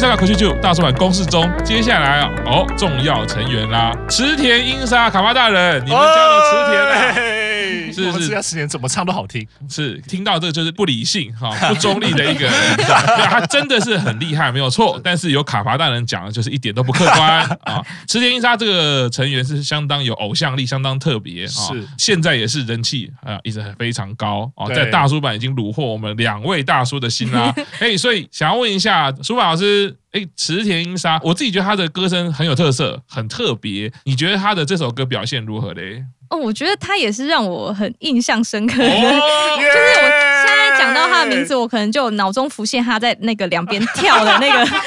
咚，我是大口气就大叔版公式中，接下来啊，哦，重要成员啦，池田英沙卡巴大人，你们家的池田啊。哦是是，这段时间怎么唱都好听。是听到这个就是不理性哈、不中立的一个他真的是很厉害，没有错。但是有卡巴大人讲的，就是一点都不客观啊。池田英沙这个成员是相当有偶像力，相当特别啊。是，现在也是人气啊，一直非常高啊，在大叔版已经虏获我们两位大叔的心啦。哎，所以想要问一下书法老师，哎，池田英沙，我自己觉得他的歌声很有特色，很特别。你觉得他的这首歌表现如何嘞？哦，我觉得他也是让我很印象深刻的，就是我现在讲到他的名字，我可能就脑中浮现他在那个两边跳的那个，就是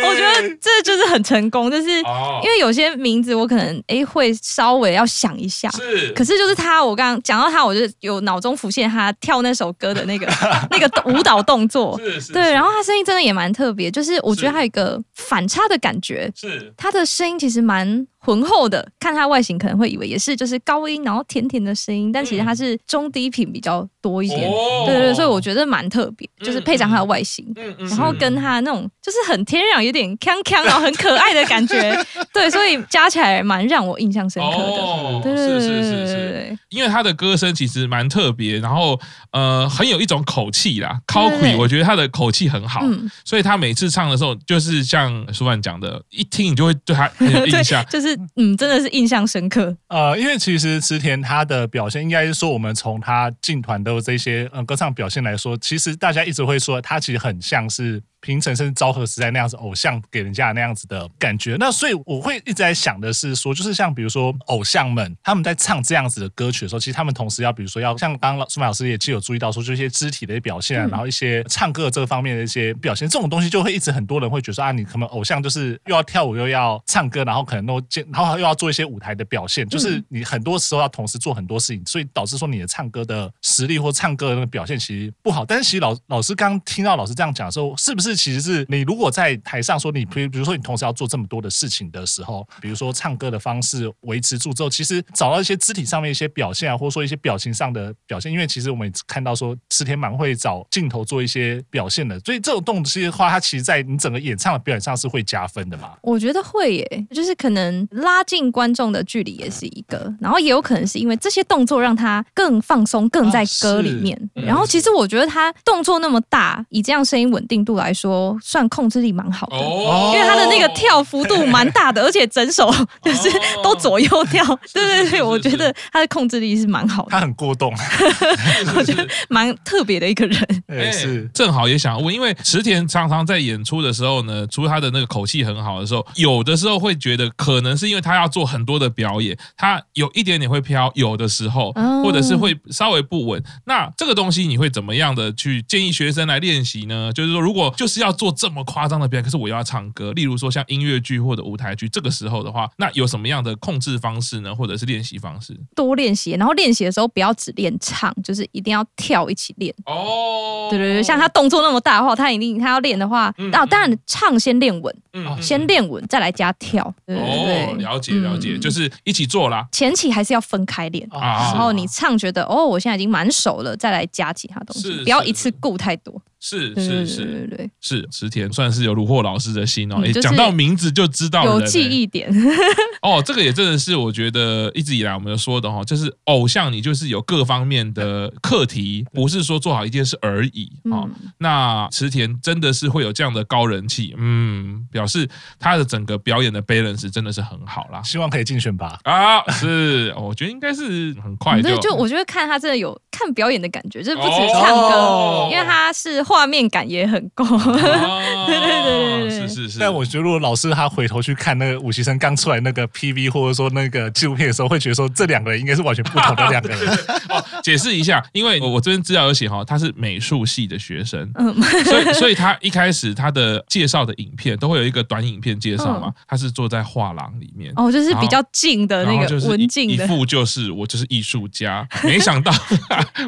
我觉得这就是很成功，就是因为有些名字我可能哎会稍微要想一下，是，可是就是他，我刚刚讲到他，我就有脑中浮现他跳那首歌的那个 那个舞蹈动作，对，然后他声音真的也蛮特别，就是我觉得他有一个反差的感觉，是，他的声音其实蛮。浑厚的，看他外形可能会以为也是就是高音，然后甜甜的声音，但其实他是中低频比较多一点。对对对，所以我觉得蛮特别，就是配上他的外形，然后跟他那种就是很天然，有点锵锵，然后很可爱的感觉。对，所以加起来蛮让我印象深刻的。对对对对对对，因为他的歌声其实蛮特别，然后呃很有一种口气啦，c o c，我觉得他的口气很好，所以他每次唱的时候，就是像舒曼讲的，一听你就会对他很有印象，就是。嗯，真的是印象深刻。呃，因为其实池田他的表现，应该是说我们从他进团的这些嗯歌唱表现来说，其实大家一直会说他其实很像是。平成甚至昭和时代那样子偶像给人家那样子的感觉，那所以我会一直在想的是说，就是像比如说偶像们他们在唱这样子的歌曲的时候，其实他们同时要比如说要像刚刚书桓老师也既有注意到说，就一些肢体的表现，啊，然后一些唱歌这个方面的一些表现，这种东西就会一直很多人会觉得说啊，你可能偶像就是又要跳舞又要唱歌，然后可能都然后又要做一些舞台的表现，就是你很多时候要同时做很多事情，所以导致说你的唱歌的实力或唱歌的那个表现其实不好。但是其实老老师刚听到老师这样讲的时候，是不是其实是你如如果在台上说你，比比如说你同时要做这么多的事情的时候，比如说唱歌的方式维持住之后，其实找到一些肢体上面一些表现啊，或者说一些表情上的表现，因为其实我们看到说池田蛮会找镜头做一些表现的，所以这种动作的话，它其实在你整个演唱的表演上是会加分的嘛？我觉得会耶，就是可能拉近观众的距离也是一个，然后也有可能是因为这些动作让他更放松，更在歌里面。啊嗯、然后其实我觉得他动作那么大，以这样声音稳定度来说，算控。控制力蛮好的，因为他的那个跳幅度蛮大的，而且整首 就是都左右跳，对对对，我觉得他的控制力是蛮好的。他很过动，我觉得蛮特别的一个人。哎，是正好也想问，因为池田常常在演出的时候呢，除了他的那个口气很好的时候，有的时候会觉得可能是因为他要做很多的表演，他有一点点会飘，有的时候或者是会稍微不稳。那这个东西你会怎么样的去建议学生来练习呢？就是说，如果就是要做这么夸张的表演，可是我又要唱歌，例如说像音乐剧或者舞台剧，这个时候的话，那有什么样的控制方式呢？或者是练习方式？多练习，然后练习的时候不要只练唱，就是一定要跳一起练。哦，对对对，像他动作那么大的话，他一定他要练的话，那、嗯、当然唱先练稳，嗯，先练稳再来加跳。对对对，哦，了解了解，嗯，就是一起做啦。前期还是要分开练，然后你唱觉得哦，我现在已经蛮熟了，再来加其他东西，不要一次顾太多。是是是，对对对，是池田算是有虏获老师的心哦。哎，讲到名字就知道，有记忆点。哦，这个也真的是我觉得一直以来我们说的哈，就是偶像你就是有各方面的课题，不是说做好一件事而已啊。那池田真的是会有这样的高人气，嗯，表示他的整个表演的 balance 真的是很好啦。希望可以竞选吧？啊，是，我觉得应该是很快就。就我觉得看他真的有看表演的感觉，就是不止唱歌，因为他是。画面感也很够，哦、对对对对是是是。但我觉得，如果老师他回头去看那个武崎生刚出来那个 PV，或者说那个纪录片的时候，会觉得说这两个人应该是完全不同的两个人。哦，解释一下，因为我我这边资料有写哈，他是美术系的学生，嗯，所以所以他一开始他的介绍的影片都会有一个短影片介绍嘛，嗯、他是坐在画廊里面，哦，就是比较近的那个文静的，一副就是我就是艺术家，没想到，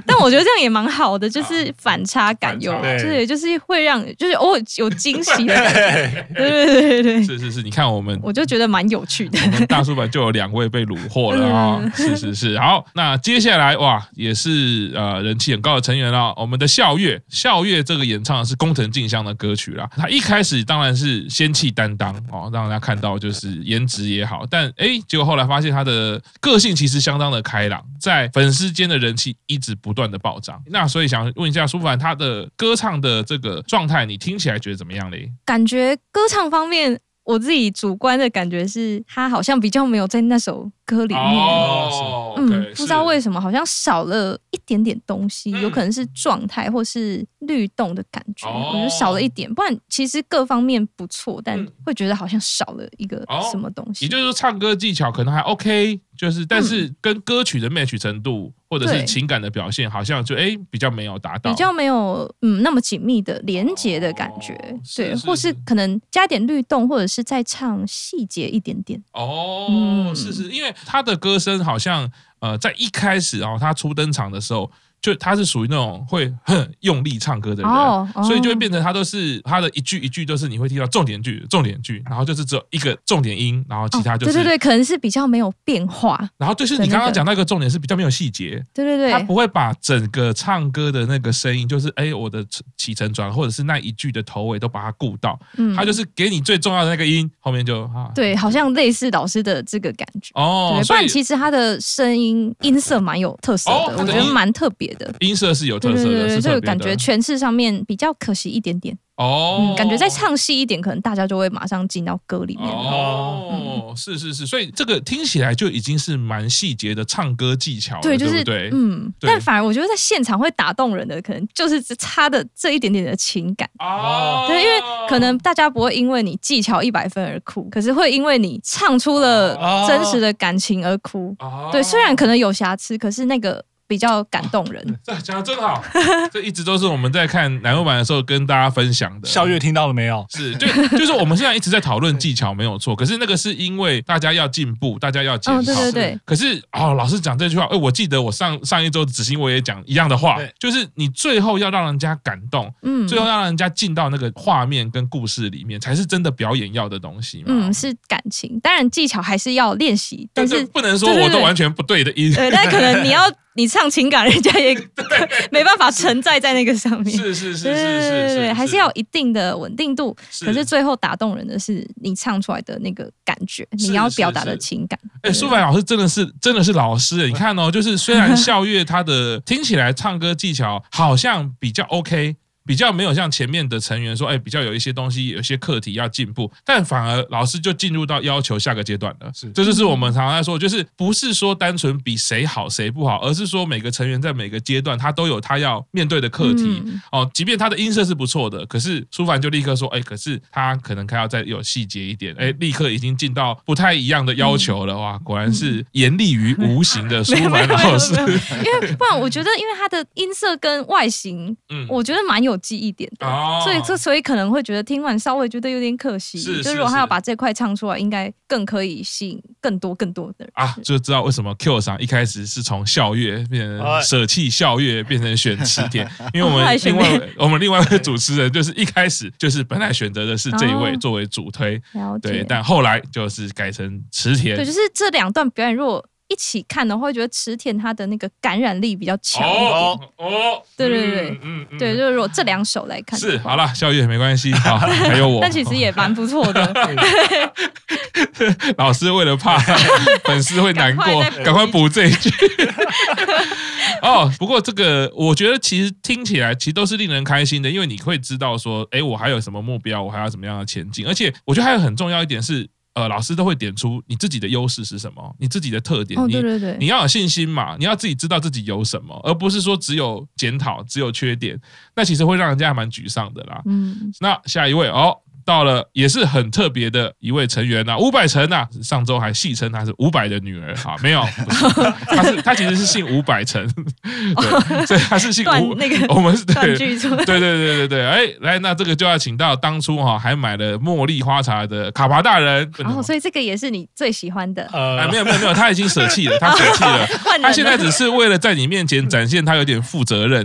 但我觉得这样也蛮好的，就是反差感有。对，就是会让，就是觉得哦有惊喜的感觉，对对对对对，是是是，你看我们，我就觉得蛮有趣的。我们大叔版就有两位被虏获了啊、哦，是是是。好，那接下来哇，也是呃人气很高的成员了，我们的笑月，笑月这个演唱的是工藤静香的歌曲啦。他一开始当然是仙气担当哦，让大家看到就是颜值也好，但哎，结果后来发现他的个性其实相当的开朗，在粉丝间的人气一直不断的暴涨。那所以想问一下舒凡，他的歌唱的这个状态，你听起来觉得怎么样嘞？感觉歌唱方面，我自己主观的感觉是他好像比较没有在那首歌里面，哦、嗯，不知道为什么，好像少了一点点东西，有可能是状态或是律动的感觉，我觉得少了一点。不然其实各方面不错，但会觉得好像少了一个什么东西。也就是说，唱歌技巧可能还 OK，就是但是跟歌曲的 match 程度或者是情感的表现，好像就哎比较没有达到，比较没有嗯那么紧密的连接的感觉，对，或是可能加点律动，或者是再唱细节一点点。哦，是是，因为。他的歌声好像，呃，在一开始哦，他初登场的时候。就他是属于那种会很用力唱歌的人，oh, oh. 所以就会变成他都是他的一句一句都是你会听到重点句、重点句，然后就是只有一个重点音，然后其他就是、oh, 对对对，可能是比较没有变化。然后就是你刚刚讲那个重点是比较没有细节，对对对，他不会把整个唱歌的那个声音，就是哎我的起承转或者是那一句的头尾都把它顾到，嗯，他就是给你最重要的那个音，后面就啊，对，好像类似老师的这个感觉哦。对，不然其实他的声音音色蛮有特色的，哦、我觉得蛮特别。的音色是有特色的，对对对，这个感觉诠释上面比较可惜一点点。哦、嗯，感觉再唱戏一点，可能大家就会马上进到歌里面。哦，嗯、是是是，所以这个听起来就已经是蛮细节的唱歌技巧了，对，就是对，嗯。但反而我觉得在现场会打动人的，可能就是差的这一点点的情感。哦，对，因为可能大家不会因为你技巧一百分而哭，可是会因为你唱出了真实的感情而哭。哦、对，虽然可能有瑕疵，可是那个。比较感动人，这讲的真好，这一直都是我们在看乃木坂的时候跟大家分享的。肖月听到了没有？是，就就是我们现在一直在讨论技巧没有错，可是那个是因为大家要进步，大家要检讨。对对对。可是哦，老师讲这句话，哎，我记得我上上一周子欣我也讲一样的话，就是你最后要让人家感动，嗯，最后要让人家进到那个画面跟故事里面，才是真的表演要的东西嘛。嗯，是感情，当然技巧还是要练习，但是不能说我都完全不对的音。对，但可能你要。你唱情感，人家也 没办法承载在那个上面。是是是是是是，还是要有一定的稳定度。可是最后打动人的是你唱出来的那个感觉，你要表达的情感。哎，舒凡老师真的是真的是老师，你看哦，就是虽然 笑月他的听起来唱歌技巧好像比较 OK。比较没有像前面的成员说，哎，比较有一些东西，有些课题要进步，但反而老师就进入到要求下个阶段了。是，这就是我们常常在说，就是不是说单纯比谁好谁不好，而是说每个成员在每个阶段他都有他要面对的课题。哦，即便他的音色是不错的，可是舒凡就立刻说，哎，可是他可能还要再有细节一点，哎，立刻已经进到不太一样的要求了。哇，果然是严厉于无形的 舒凡老师。因为不然，我觉得因为他的音色跟外形，嗯，我觉得蛮有。记忆点的，所以这所以可能会觉得听完稍微觉得有点可惜。是，就是如果他要把这块唱出来，应该更可以吸引更多更多的人啊！就知道为什么 Q 上一开始是从校乐变成舍弃校乐，变成选池田，因为我们另外 我们另外一位主持人就是一开始就是本来选择的是这一位作为主推，对，但后来就是改成池田。对，就是这两段表演如果。一起看的话，会觉得池田他的那个感染力比较强一点。哦，哦对对对，嗯嗯，嗯对，就是如果这两首来看，是好了，孝月没关系，好，还有我，但其实也蛮不错的。老师为了怕 粉丝会难过，赶快补这一句。哦，不过这个我觉得其实听起来其实都是令人开心的，因为你会知道说，哎，我还有什么目标，我还要怎么样的前进，而且我觉得还有很重要一点是。呃，老师都会点出你自己的优势是什么，你自己的特点，哦、对对对，你你要有信心嘛，你要自己知道自己有什么，而不是说只有检讨，只有缺点，那其实会让人家还蛮沮丧的啦。嗯，那下一位哦，到了也是很特别的一位成员呐，伍佰成呐，上周还戏称她是伍佰的女儿啊，没有，他是 他其实是姓伍佰成，对，所以他是姓伍，那个 我们是对，对对对对对，哎，来，那这个就要请到当初哈还买了茉莉花茶的卡帕大人，哦，所以这个也是你最喜欢的，呃，没有没有没有，他已经舍弃了，他舍弃了，他现在只是为了在你面前展现他有点负责任，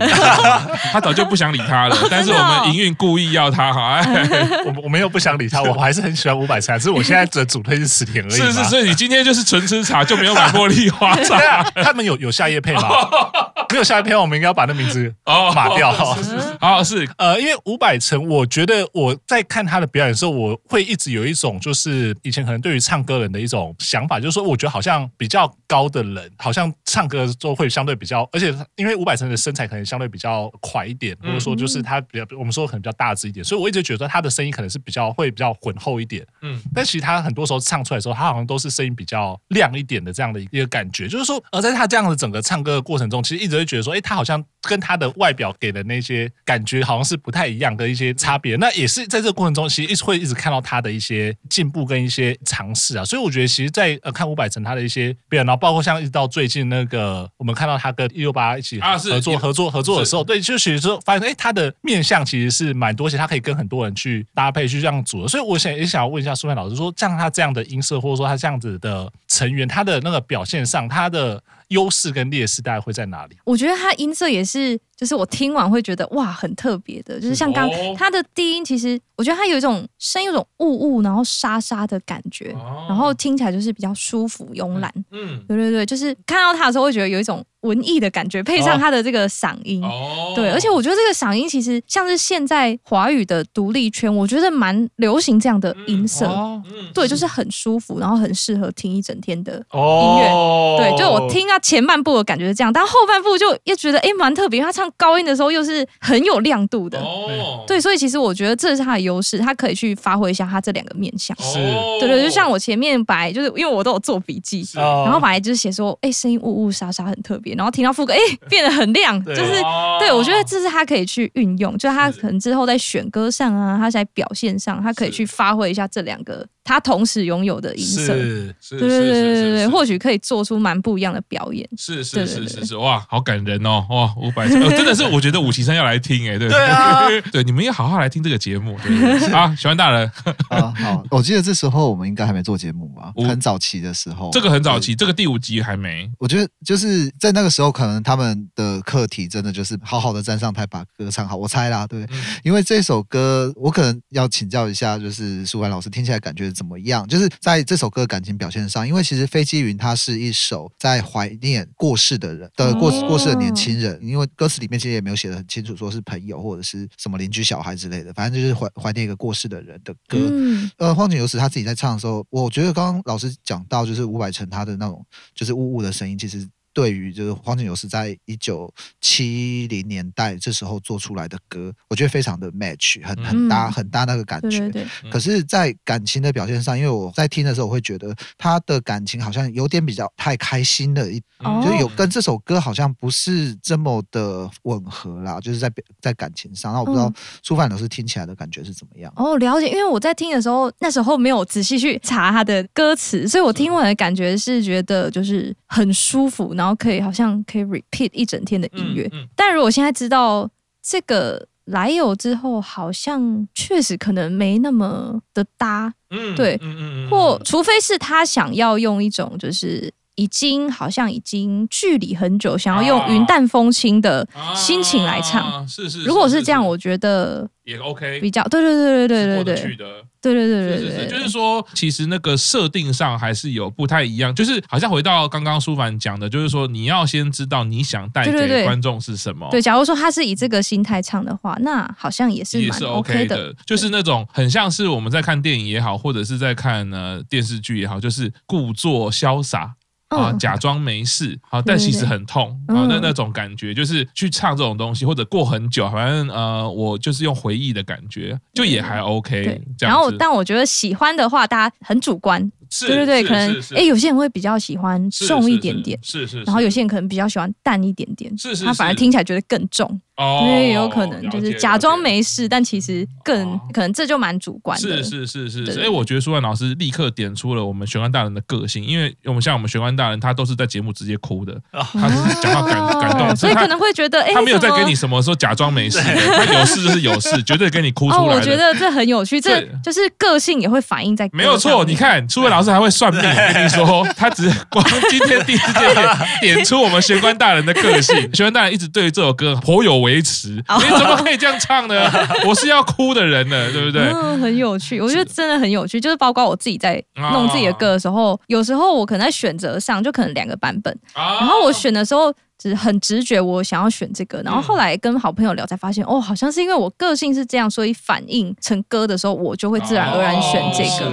他早就不想理他了，但是我们营运故意要他哈，哎，我我们又不想理他，我还是很喜欢五百茶，只是我现在只主推是十田而已。是是，所以你今天就是纯吃茶，就没有买茉莉花茶。他们有有下夜配吗？没有下一篇，我们应该要把那名字哦。码掉。哦，是呃，因为伍佰成，我觉得我在看他的表演的时候，我会一直有一种就是以前可能对于唱歌人的一种想法，就是说，我觉得好像比较高的人，好像唱歌都会相对比较，而且因为伍佰成的身材可能相对比较快一点，或者说就是他比较，我们说可能比较大只一点，所以我一直觉得他的声音可能是比较会比较浑厚一点。嗯，但其实他很多时候唱出来的时候，他好像都是声音比较亮一点的这样的一个感觉，就是说，而在他这样的整个唱歌的过程中，其实一直会觉得说，哎，他好像跟他的外表给的那些感觉好像是不太一样的一些差别。那也是在这个过程中，其实一直会一直看到他的一些进步跟一些尝试啊。所以我觉得，其实在，在呃看伍佰成他的一些表演，然后包括像一直到最近那个，我们看到他跟一六八一起合作、啊、合作合作的时候，对，就其实说发现，哎，他的面相其实是蛮多，而且他可以跟很多人去搭配去这样组的。所以我想也想要问一下苏曼老师，说像他这样的音色，或者说他这样子的成员，他的那个表现上，他的。优势跟劣势大概会在哪里？我觉得他音色也是，就是我听完会觉得哇，很特别的，就是像刚他的低音，其实我觉得他有一种声，有种雾雾，然后沙沙的感觉，然后听起来就是比较舒服慵懒。嗯，对对对，就是看到他的时候会觉得有一种。文艺的感觉，配上他的这个嗓音，哦、对，而且我觉得这个嗓音其实像是现在华语的独立圈，我觉得蛮流行这样的音色，嗯哦。嗯、对，就是很舒服，然后很适合听一整天的音乐，哦、对，就我听他前半部的感觉是这样，但后半部就又觉得哎蛮特别，他唱高音的时候又是很有亮度的，哦、对，所以其实我觉得这是他的优势，他可以去发挥一下他这两个面向，是，对对，就像我前面白就是因为我都有做笔记，然后本来就是写说哎声音呜呜沙沙很特别。然后听到副歌，哎，变得很亮，就是对我觉得这是他可以去运用，就他可能之后在选歌上啊，他在表现上，他可以去发挥一下这两个他同时拥有的音色，对对对对对，或许可以做出蛮不一样的表演。是是是是是，哇，好感人哦，哇，伍佰成，真的是我觉得五行山要来听哎，对。对啊，对，你们要好好来听这个节目，啊，喜欢大人。啊，好，我记得这时候我们应该还没做节目吧，很早期的时候，这个很早期，这个第五集还没，我觉得就是在那个时候。可能他们的课题真的就是好好的站上台把歌唱好，我猜啦，对，嗯、因为这首歌我可能要请教一下，就是书帆老师听起来感觉怎么样？就是在这首歌感情表现上，因为其实飞机云它是一首在怀念过世的人的过过世的年轻人，因为歌词里面其实也没有写的很清楚，说是朋友或者是什么邻居小孩之类的，反正就是怀怀念一个过世的人的歌。嗯、呃，荒井由实他自己在唱的时候，我觉得刚刚老师讲到就是伍佰成他的那种就是呜呜的声音，其实。对于就是荒井由是在一九七零年代这时候做出来的歌，我觉得非常的 match，很很搭，很搭那个感觉。嗯、对对对，可是，在感情的表现上，因为我在听的时候，我会觉得他的感情好像有点比较太开心了一，嗯、就有跟这首歌好像不是这么的吻合啦，就是在在感情上。那我不知道苏范老师听起来的感觉是怎么样？哦，了解，因为我在听的时候，那时候没有仔细去查他的歌词，所以我听完的感觉是觉得就是很舒服。然后可以好像可以 repeat 一整天的音乐，嗯嗯、但如果现在知道这个来由之后，好像确实可能没那么的搭，嗯，对，嗯嗯嗯、或除非是他想要用一种就是已经好像已经距离很久，想要用云淡风轻的心情来唱，啊啊、是，是，如果是这样，我觉得。也 OK，比较对对对对对对对，对对对对对，就是说，其实那个设定上还是有不太一样，就是好像回到刚刚舒凡讲的，就是说你要先知道你想带给观众是什么。对，假如说他是以这个心态唱的话，那好像也是也是 OK 的，就是那种很像是我们在看电影也好，或者是在看呃电视剧也好，就是故作潇洒。啊，假装没事，好，但其实很痛啊。那那种感觉，就是去唱这种东西，或者过很久，反正呃，我就是用回忆的感觉，就也还 OK。然后，但我觉得喜欢的话，大家很主观。对对对，可能哎，有些人会比较喜欢重一点点，是是，然后有些人可能比较喜欢淡一点点，是是，他反而听起来觉得更重。因为也有可能就是假装没事，但其实更可能这就蛮主观的。是是是是，所以我觉得舒帆老师立刻点出了我们玄关大人的个性，因为我们像我们玄关大人，他都是在节目直接哭的，他是讲到感感动，所以可能会觉得哎，他没有在给你什么说假装没事，有事就是有事，绝对跟你哭出来。我觉得这很有趣，这就是个性也会反映在。没有错，你看舒帆老师还会算命，跟你说他只是光今天第一次见面点出我们玄关大人的个性，玄关大人一直对这首歌颇有维持。你怎么可以这样唱呢？我是要哭的人呢，对不对？嗯，很有趣，我觉得真的很有趣。就是包括我自己在弄自己的歌的时候，有时候我可能在选择上就可能两个版本，然后我选的时候。是很直觉，我想要选这个，然后后来跟好朋友聊才发现，哦，好像是因为我个性是这样，所以反应成歌的时候，我就会自然而然选这个。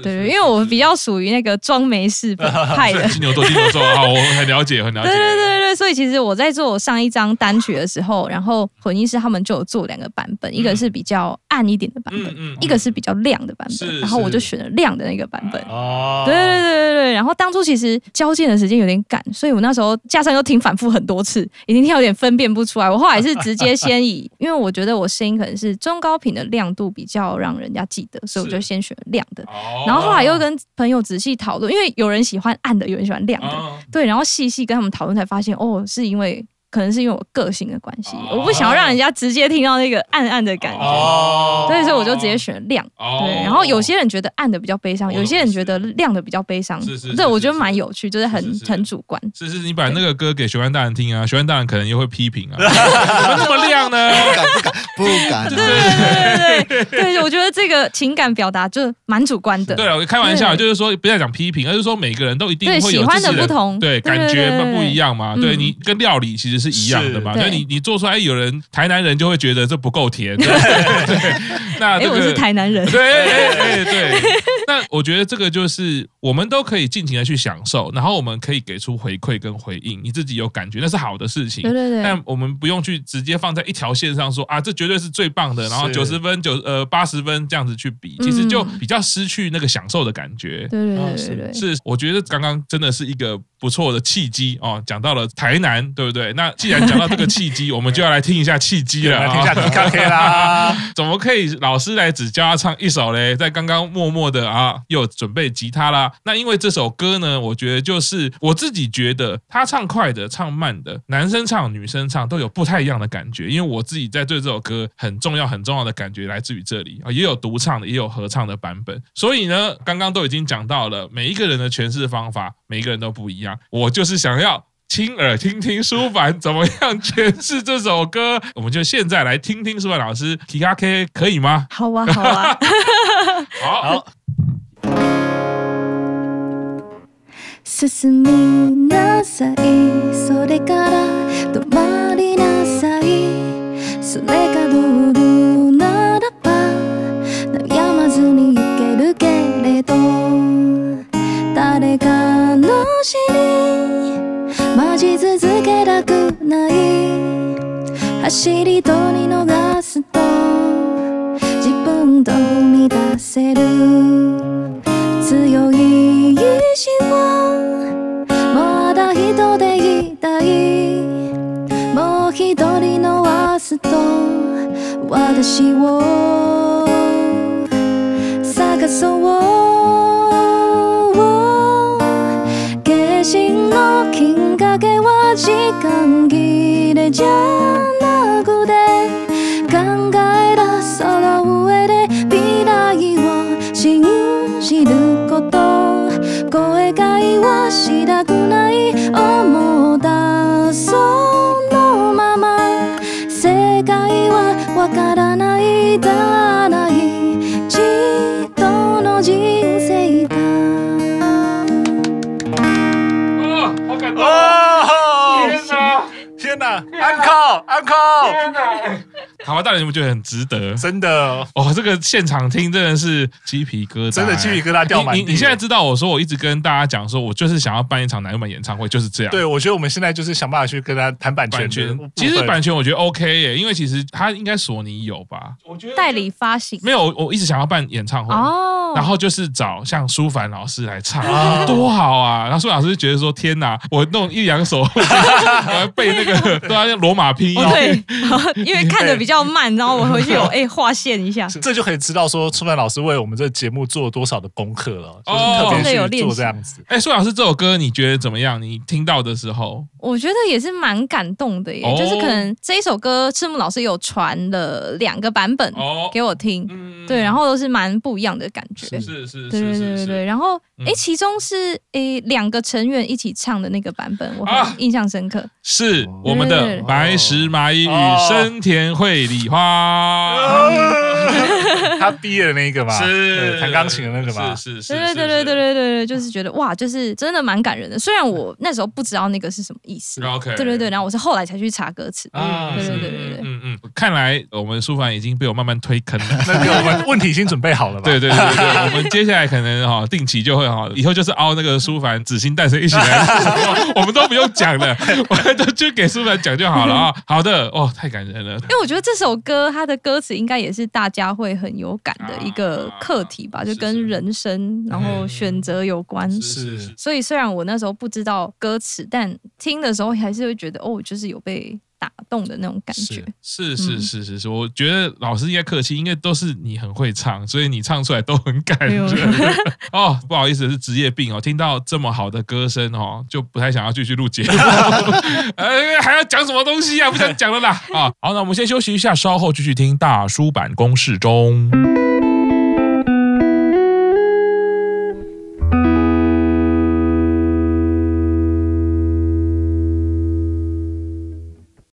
对，因为我比较属于那个装没事 派的。金牛座，金牛座啊，我很了解，很了解。对对对对，所以其实我在做上一张单曲的时候，然后混音师他们就有做两个版本，一个是比较暗一点的版本，一个是比较亮的版本，然后我就选了亮的那个版本。哦，对对对对对，然后当初其实交件的时间有点赶，所以我那时候加上又听反复。很多次，已经听有点分辨不出来。我后来是直接先以，因为我觉得我声音可能是中高频的亮度比较让人家记得，所以我就先选亮的。然后后来又跟朋友仔细讨论，因为有人喜欢暗的，有人喜欢亮的，对。然后细细跟他们讨论，才发现哦，是因为。可能是因为我个性的关系，我不想要让人家直接听到那个暗暗的感觉，所以说我就直接选亮。对，然后有些人觉得暗的比较悲伤，有些人觉得亮的比较悲伤。是是，这我觉得蛮有趣，就是很很主观。是是，你把那个歌给玄关大人听啊，玄关大人可能又会批评啊，怎么那么亮呢？不敢不敢不敢。对对对对对，对我觉得这个情感表达就蛮主观的。对啊，我开玩笑，就是说不要讲批评，而是说每个人都一定会有喜欢的不同，对感觉不一样嘛。对你跟料理其实。是一样的嘛？所以你你做出来，有人台南人就会觉得这不够甜。对，那这个我是台南人。对对对。那我觉得这个就是我们都可以尽情的去享受，然后我们可以给出回馈跟回应，你自己有感觉那是好的事情。对对对。但我们不用去直接放在一条线上说啊，这绝对是最棒的，然后九十分九呃八十分这样子去比，其实就比较失去那个享受的感觉。对对对对。是，我觉得刚刚真的是一个不错的契机哦，讲到了台南，对不对？那既然讲到这个契机，我们就要来听一下契机了，来听一下 PKK 啦。怎么可以老师来只教他唱一首嘞？在刚刚默默的啊，又准备吉他啦。那因为这首歌呢，我觉得就是我自己觉得他唱快的、唱慢的，男生唱、女生唱都有不太一样的感觉。因为我自己在对这首歌很重要、很重要的感觉来自于这里啊，也有独唱的，也有合唱的版本。所以呢，刚刚都已经讲到了，每一个人的诠释方法，每一个人都不一样。我就是想要。亲耳听听舒凡怎么样诠释这首歌，我们就现在来听听舒凡老师 PKK 可以吗？好啊，好啊，好。好進みなさい。それから止まりなさい。それがルーならば悩まずに行けるけれど誰かの死に待ち続けたくない。走り取り逃すと自分と生み出せる。強い私を探そう。化身の金影は時間切れじゃなくて考え出さら上で未来を信じる。巴大人，你们觉得很值得？真的哦，这个现场听真的是鸡皮疙瘩，真的鸡皮疙瘩掉满。你你现在知道我说我一直跟大家讲说，我就是想要办一场男友们演唱会，就是这样。对，我觉得我们现在就是想办法去跟他谈版权。其实版权我觉得 OK 耶，因为其实他应该索尼有吧？我觉得代理发行没有，我一直想要办演唱会。哦。然后就是找像舒凡老师来唱，多好啊！然后舒帆老师就觉得说：“天哪，我弄一两首，我要背那个都要用罗马拼音。”对，因为看的比较慢，然后我回去有哎划线一下，这就可以知道说舒凡老师为我们这个节目做了多少的功课了，就是特别去做这样子。哎，舒帆老师这首歌你觉得怎么样？你听到的时候，我觉得也是蛮感动的耶，就是可能这一首歌赤木老师有传了两个版本给我听，对，然后都是蛮不一样的感觉，是是，对对对对对。然后哎，其中是哎两个成员一起唱的那个版本，我很印象深刻，是我们的白石麻衣与深田绘里花。他毕业的那一个嘛，是弹钢琴的那个嘛，是是是，对对对对对对对，就是觉得哇，就是真的蛮感人的。虽然我那时候不知道那个是什么意思，OK，对对对，然后我是后来才去查歌词，对对对对对，嗯嗯，看来我们舒凡已经被我慢慢推坑了，那个 我们问题已经准备好了吧？对对对对，我们接下来可能哈定期就会哈，以后就是凹那个舒凡紫星诞生一起来，我们都不用讲了，我们都就给舒凡讲就好了啊。好的，哦，太感人了，因为我觉得这首歌它的歌词应该也是大家会很有感的一个课题吧，就跟人生然后选择有关。是，所以虽然我那时候不知道歌词，但听的时候还是会觉得哦，就是有被打动的那种感觉。是是是是是，我觉得老师应该客气，因为都是你很会唱，所以你唱出来都很感人。哦，不好意思，是职业病哦。听到这么好的歌声哦，就不太想要继续录节目。呃，还要讲什么东西啊？不想讲了啦。啊，好，那我们先休息一下，稍后继续听大叔版公式中。